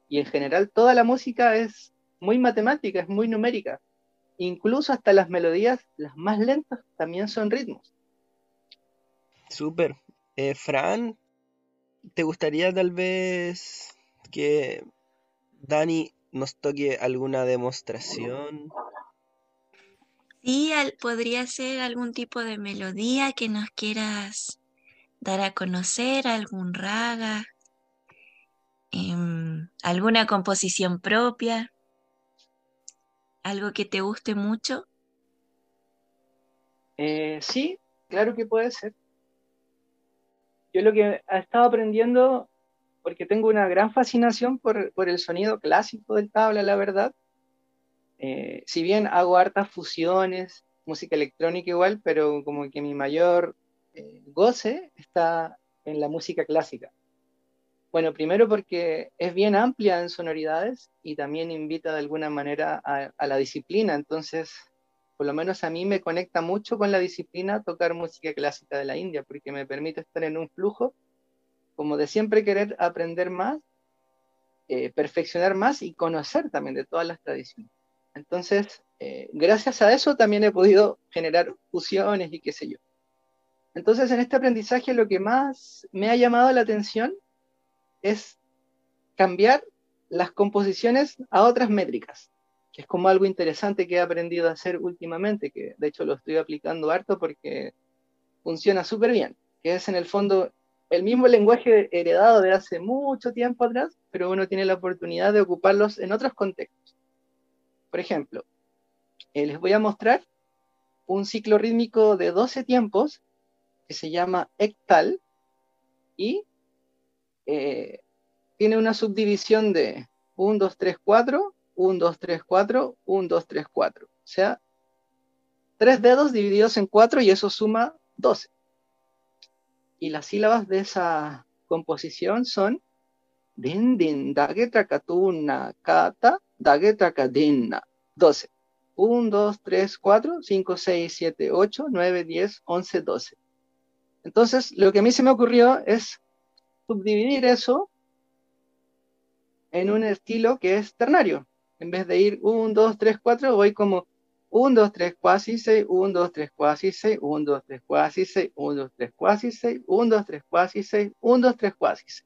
Y en general toda la música es muy matemática, es muy numérica. Incluso hasta las melodías, las más lentas, también son ritmos. Súper. Eh, Fran, ¿te gustaría tal vez que Dani nos toque alguna demostración? Sí, podría ser algún tipo de melodía que nos quieras dar a conocer, algún raga, em, alguna composición propia, algo que te guste mucho. Eh, sí, claro que puede ser. Yo lo que he estado aprendiendo porque tengo una gran fascinación por, el sonido clásico del tabla, la verdad. Eh, si bien hago hartas fusiones, música electrónica igual, pero como que mi mayor eh, goce está en la música clásica. Bueno, primero porque es bien amplia en sonoridades y también invita de alguna manera a, la disciplina. Entonces, por lo menos a mí me conecta mucho con la disciplina tocar música clásica de la India, porque me permite estar en un flujo como de siempre querer aprender más, eh, perfeccionar más y conocer también de todas las tradiciones. Entonces, eh, gracias a eso también he podido generar fusiones y qué sé yo. Entonces, en este aprendizaje lo que más me ha llamado la atención es cambiar las composiciones a otras métricas, que es como algo interesante que he aprendido a hacer últimamente, que de hecho lo estoy aplicando harto porque funciona súper bien, que es en el fondo el mismo lenguaje heredado de hace mucho tiempo atrás, pero uno tiene la oportunidad de ocuparlos en otros contextos. Por ejemplo, eh, les voy a mostrar un ciclo rítmico de 12 tiempos que se llama Ectal y eh, tiene una subdivisión de 1, 2, 3, 4, 1, 2, 3, 4, 1, 2, 3, 4. O sea, tres dedos divididos en cuatro y eso suma 12 y las sílabas de esa composición son din din trakatuna kata dage trakadinna 12 1, 2, 3, 4, 5, 6, 7, 8, 9, 10, 11, 12. Entonces, lo que a mí se me ocurrió es subdividir eso en un estilo que es ternario. En vez de ir 1, 2, 3, 4, voy como 1, 2, 3, 4, 6, 1, 2, 3, 4, 6, 1, 2, 3, 4, 6, 1, 2, 3, 4, 6, 1, 2, 3, 4, 6, 1, 2, 3, 4, 6.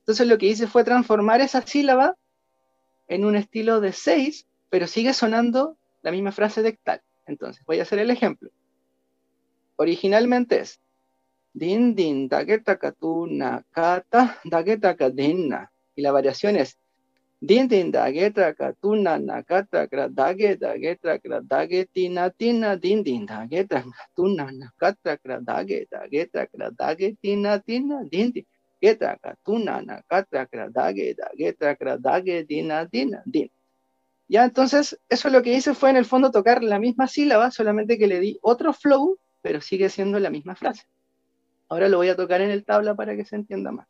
Entonces lo que hice fue transformar esa sílaba en un estilo de 6, pero sigue sonando la misma frase de tal. Entonces voy a hacer el ejemplo. Originalmente es din din dageta katuna kata dageta kadinna y la variación es din din dage traka tuna nakata kra dage dage trakra dage tina din din dage traka tuna nakata kra dage dage trakra dage tina tina din din ya entonces eso lo que hice fue en el fondo tocar la misma sílaba solamente que le di otro flow pero sigue siendo la misma frase. Ahora lo voy a tocar en el tabla para que se entienda más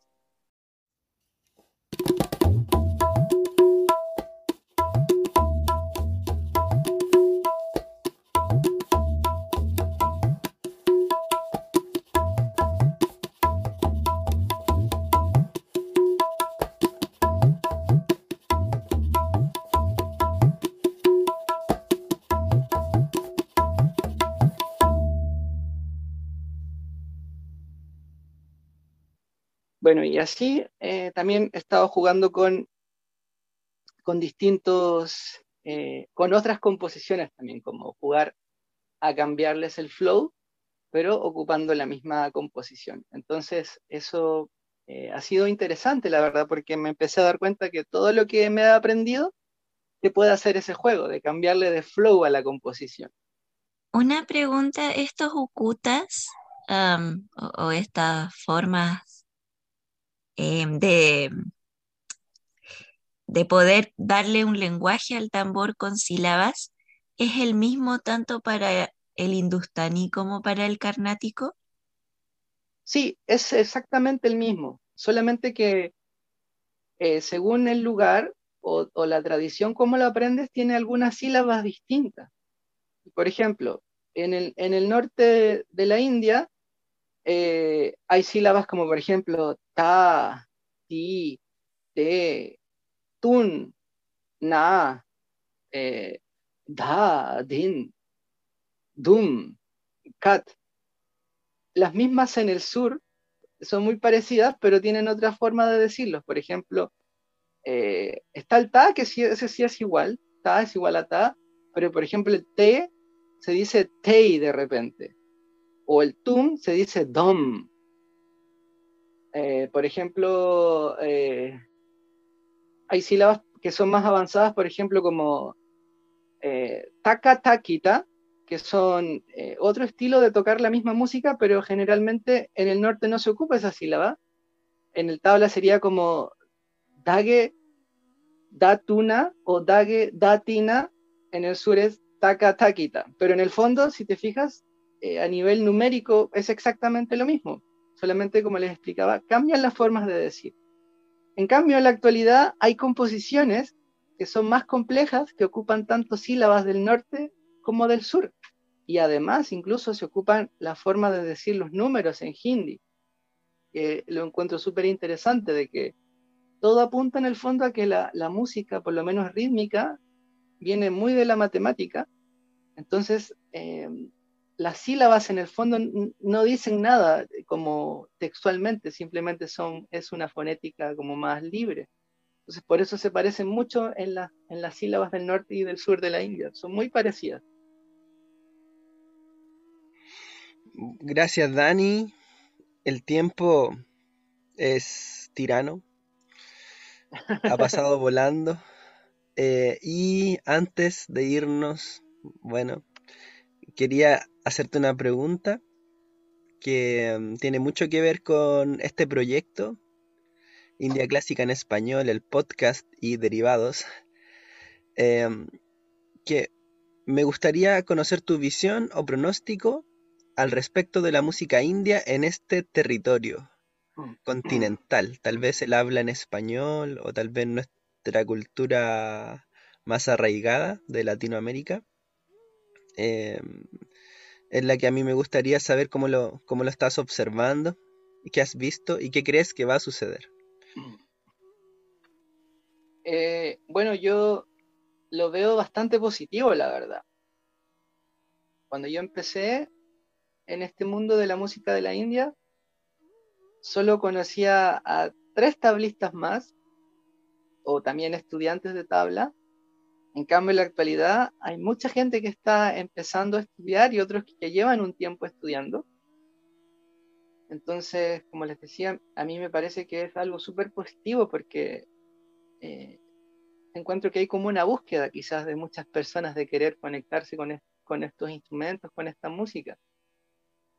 Bueno, y así eh, también he estado jugando con, con distintos, eh, con otras composiciones también, como jugar a cambiarles el flow, pero ocupando la misma composición. Entonces, eso eh, ha sido interesante, la verdad, porque me empecé a dar cuenta que todo lo que me he aprendido se puede hacer ese juego, de cambiarle de flow a la composición. Una pregunta, ¿estos ukutas o, o, estas formas Em, de, de poder darle un lenguaje al tambor con sílabas es el mismo tanto para el hindustani como para el carnático? Sí, es exactamente el mismo, solamente que eh, según el lugar o, la tradición como lo aprendes, tiene algunas sílabas distintas. Por ejemplo, en el, en el norte de la India eh, hay sílabas como, por ejemplo, ta, ti, te, tun, na, eh, da, din, dum, kat. Las mismas en el sur son muy parecidas, pero tienen otra forma de decirlos. Por ejemplo, eh, está el ta, que ese sí es igual, ta es igual a ta, pero por ejemplo el te se dice tei de repente, o el tum se dice dom. Eh, por ejemplo, eh, hay sílabas que son más avanzadas, por ejemplo, como taka takita, que son otro estilo de tocar la misma música, pero generalmente en el norte no se ocupa esa sílaba. En el tabla sería como Dage Datuna o Dage Datina, en el sur es Taka Takita. Pero en el fondo, si te fijas, eh, a nivel numérico es exactamente lo mismo. Solamente, como les explicaba, cambian las formas de decir. En cambio, en la actualidad hay composiciones que son más complejas, que ocupan tanto sílabas del norte como del sur. Y además, incluso se ocupan la forma de decir los números en hindi. lo encuentro súper interesante de que todo apunta en el fondo a que la, música, por lo menos rítmica, viene muy de la matemática. Entonces, eh, las sílabas en el fondo no dicen nada como textualmente, simplemente son, es una fonética como más libre. Entonces, por eso se parecen mucho en, en las sílabas del norte y del sur de la India. Son muy parecidas. Gracias, Dani. El tiempo es tirano ha pasado [laughs] volando. Eh, y antes de irnos, bueno, quería hacerte una pregunta que mm, tiene mucho que ver con este proyecto, India Clásica en Español, el podcast y derivados, em, que me gustaría conocer tu visión o pronóstico al respecto de la música india en este territorio continental. Tal vez el habla en español o tal vez nuestra cultura más arraigada de Latinoamérica. Em, es la que a mí me gustaría saber cómo lo, cómo lo estás observando, qué has visto y qué crees que va a suceder. Eh, bueno, yo lo veo bastante positivo, la verdad. Cuando yo empecé en este mundo de la música de la India, solo conocía a tres tablistas más, o también estudiantes de tabla. En cambio, en la actualidad hay mucha gente que está empezando a estudiar y otros que llevan un tiempo estudiando. Entonces, como les decía, a mí me parece que es algo súper positivo porque eh, encuentro que hay como una búsqueda quizás de muchas personas de querer conectarse con, con estos instrumentos, con esta música.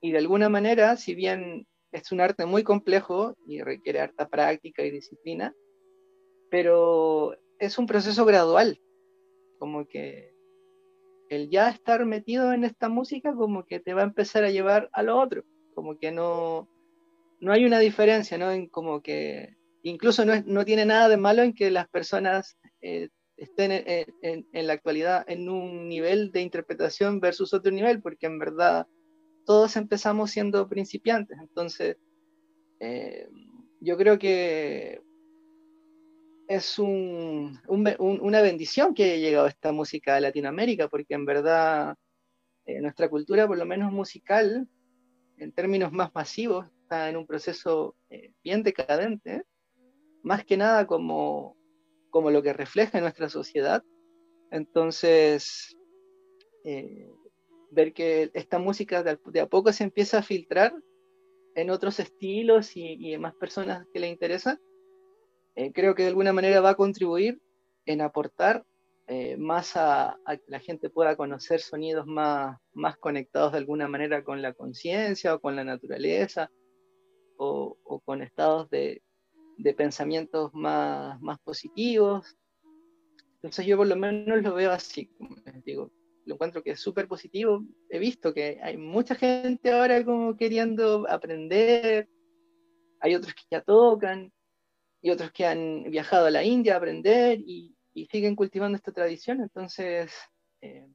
Y de alguna manera, si bien es un arte muy complejo y requiere harta práctica y disciplina, pero es un proceso gradual, como que el ya estar metido en esta música como que te va a empezar a llevar a lo otro, como que no, no hay una diferencia, ¿no? En como que incluso no, no tiene nada de malo en que las personas eh, estén en, en, la actualidad en un nivel de interpretación versus otro nivel, porque en verdad todos empezamos siendo principiantes. Entonces, eh, yo creo que es una bendición que haya llegado esta música a Latinoamérica, porque en verdad eh, nuestra cultura, por lo menos musical, en términos más masivos, está en un proceso eh, bien decadente, más que nada como, como lo que refleja nuestra sociedad. Entonces, ver que esta música de a poco se empieza a filtrar en otros estilos y, en más personas que le interesan, eh, creo que de alguna manera va a contribuir en aportar eh, más a, que la gente pueda conocer sonidos más, más conectados de alguna manera con la conciencia o con la naturaleza o, con estados de, de pensamientos más, más positivos. Entonces yo por lo menos lo veo así, digo, lo encuentro que es súper positivo. He visto que hay mucha gente ahora como queriendo aprender, hay otros que ya tocan, y otros que han viajado a la India a aprender y, siguen cultivando esta tradición. Entonces, eh,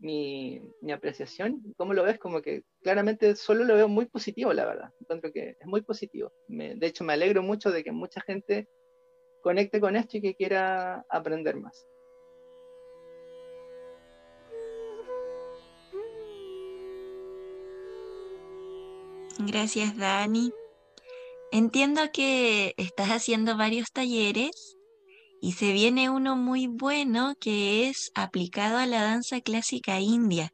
mi, mi, apreciación, ¿cómo lo ves? Como que claramente solo lo veo muy positivo, la verdad. Encuentro que es muy positivo. de hecho, me alegro mucho de que mucha gente conecte con esto y que quiera aprender más. Gracias, Dani. Entiendo que estás haciendo varios talleres y se viene uno muy bueno que es aplicado a la danza clásica india.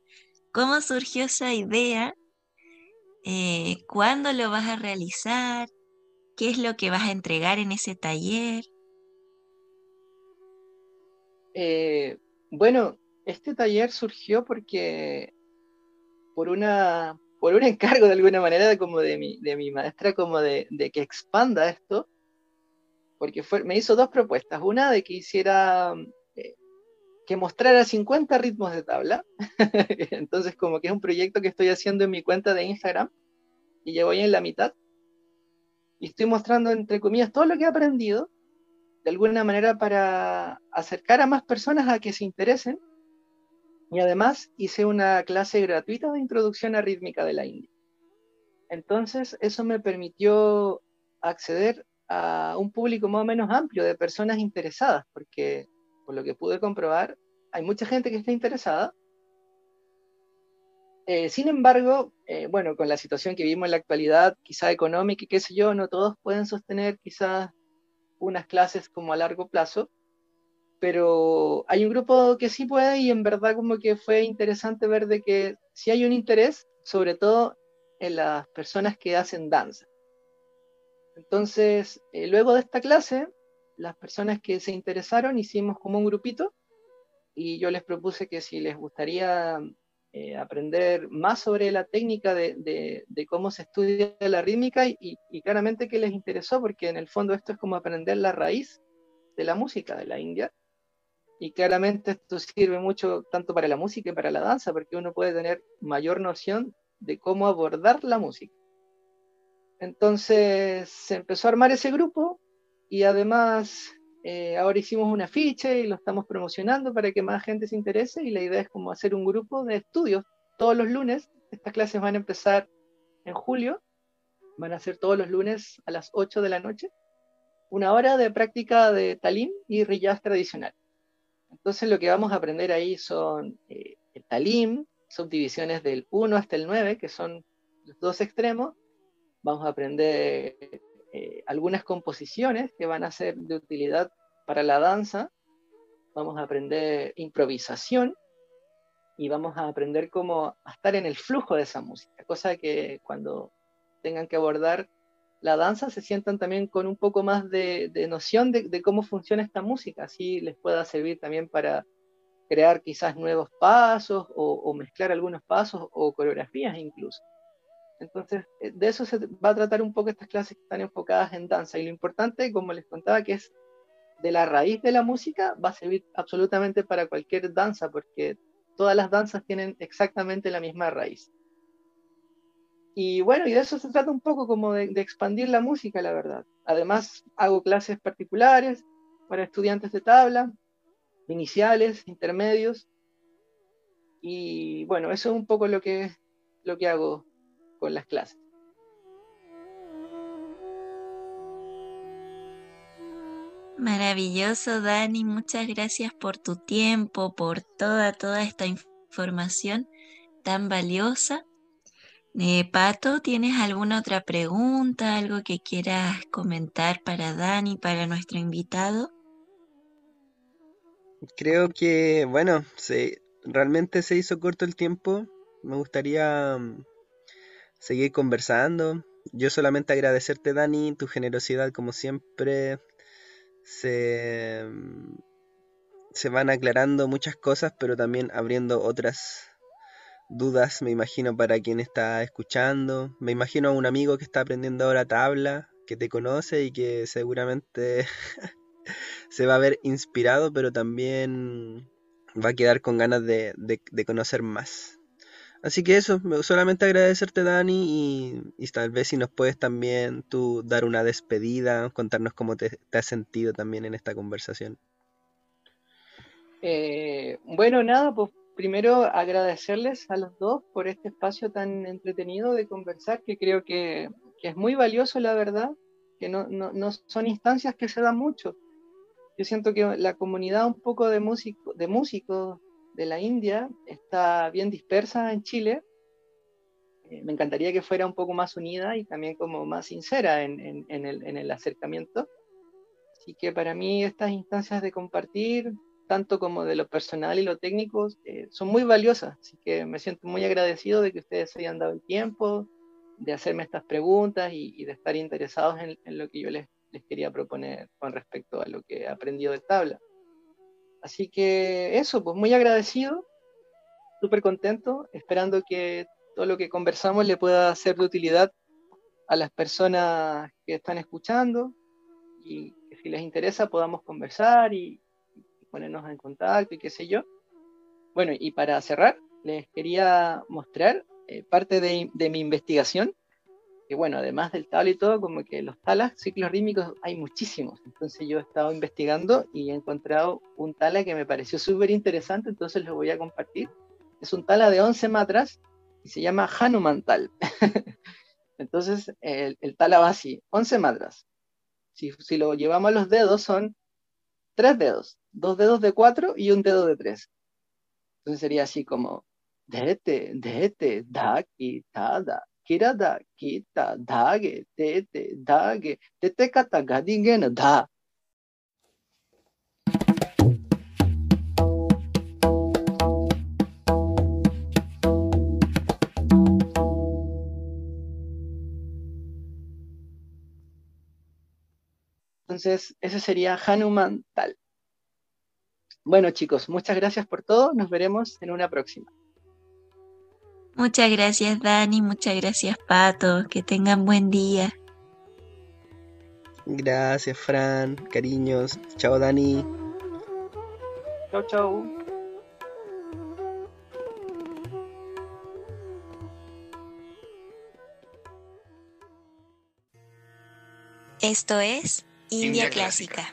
¿Cómo surgió esa idea? Eh, ¿Cuándo lo vas a realizar? ¿Qué es lo que vas a entregar en ese taller? Eh, bueno, este taller surgió porque por una por un encargo de alguna manera como de mi, de mi maestra, como de, que expanda esto, porque fue, me hizo dos propuestas. Una de que hiciera, eh, que mostrara 50 ritmos de tabla. [laughs] Entonces como que es un proyecto que estoy haciendo en mi cuenta de Instagram y llevo ahí en la mitad. Y estoy mostrando, entre comillas, todo lo que he aprendido, de alguna manera para acercar a más personas a que se interesen y además hice una clase gratuita de introducción a rítmica de la India. Entonces, eso me permitió acceder a un público más o menos amplio de personas interesadas, porque por lo que pude comprobar, hay mucha gente que está interesada. Eh, sin embargo, eh, bueno, con la situación que vivimos en la actualidad, quizá económica y qué sé yo, no todos pueden sostener quizás unas clases como a largo plazo pero hay un grupo que sí puede y en verdad como que fue interesante ver de que sí hay un interés, sobre todo en las personas que hacen danza. Entonces, eh, luego de esta clase, las personas que se interesaron hicimos como un grupito y yo les propuse que si les gustaría eh, aprender más sobre la técnica de, cómo se estudia la rítmica y, y, claramente que les interesó porque en el fondo esto es como aprender la raíz de la música de la India y claramente esto sirve mucho tanto para la música y para la danza, porque uno puede tener mayor noción de cómo abordar la música. Entonces se empezó a armar ese grupo y además eh, ahora hicimos un afiche y lo estamos promocionando para que más gente se interese y la idea es como hacer un grupo de estudios todos los lunes. Estas clases van a empezar en julio, van a ser todos los lunes a las 8 de la noche, una hora de práctica de talim y riyaz tradicional. Entonces lo que vamos a aprender ahí son eh, el talim, subdivisiones del 1 hasta el 9, que son los dos extremos. Vamos a aprender eh, algunas composiciones que van a ser de utilidad para la danza. Vamos a aprender improvisación y vamos a aprender cómo estar en el flujo de esa música, cosa que cuando tengan que abordar la danza se sientan también con un poco más de, noción de, cómo funciona esta música, así les pueda servir también para crear quizás nuevos pasos o, mezclar algunos pasos o coreografías incluso. Entonces, eh, de eso se va a tratar un poco estas clases que están enfocadas en danza. Y lo importante, como les contaba, que es de la raíz de la música, va a servir absolutamente para cualquier danza, porque todas las danzas tienen exactamente la misma raíz. Y bueno, y de eso se trata un poco como de, expandir la música, la verdad. Además, hago clases particulares para estudiantes de tabla, iniciales, intermedios. Y bueno, eso es un poco lo que, lo que hago con las clases. Maravilloso, Dani. Muchas gracias por tu tiempo, por toda, toda esta información tan valiosa. Eh, Pato, ¿tienes alguna otra pregunta, algo que quieras comentar para Dani, para nuestro invitado? Creo que, bueno, se, realmente se hizo corto el tiempo. Me gustaría mm, seguir conversando. Yo solamente agradecerte, Dani, tu generosidad como siempre. Se, mm, se van aclarando muchas cosas, pero también abriendo otras dudas, me imagino, para quien está escuchando. Me imagino a un amigo que está aprendiendo ahora tabla, que te conoce y que seguramente [laughs] se va a ver inspirado, pero también va a quedar con ganas de, de conocer más. Así que eso, solamente agradecerte Dani y, tal vez si nos puedes también tú dar una despedida, contarnos cómo te, has sentido también en esta conversación. Eh, bueno, nada, pues primero agradecerles a los dos por este espacio tan entretenido de conversar, que creo que, que es muy valioso, la verdad, que no, no, no, son instancias que se dan mucho. Yo siento que la comunidad un poco de, músico, de músicos de la India está bien dispersa en Chile. Eh, me encantaría que fuera un poco más unida y también como más sincera en, en, el, en, el, acercamiento. Así que para mí estas instancias de compartir, tanto como de lo personal y lo técnico, eh, son muy valiosas. Así que me siento muy agradecido de que ustedes hayan dado el tiempo de hacerme estas preguntas y, y de estar interesados en, lo que yo les, les quería proponer con respecto a lo que he aprendido de tabla. Así que eso, pues muy agradecido, súper contento, esperando que todo lo que conversamos le pueda ser de utilidad a las personas que están escuchando y que si les interesa podamos conversar y, ponernos en contacto y qué sé yo. Bueno, y para cerrar, les quería mostrar eh, parte de, de mi investigación que bueno, además del tabla y todo, como que los talas, ciclos rítmicos, hay muchísimos. Entonces yo he estado investigando y he encontrado un tala que me pareció súper interesante, entonces lo voy a compartir. Es un tala de 11 matras y se llama Hanuman Tal. [laughs] entonces el, el, tala va así, 11 matras. Si, si lo llevamos a los dedos son tres dedos, dos dedos de cuatro y un dedo de tres. Entonces sería así como, dete, dete, da, ki, tada, kirada, kita, dage, tete, dage, tete kata gadingen da. Entonces, ese sería Hanuman Tal. Bueno, chicos, muchas gracias por todo. Nos veremos en una próxima. Muchas gracias Dani, muchas gracias Pato, que tengan buen día. Gracias Fran, cariños, chao Dani. Chao, chao. Esto es India, Clásica.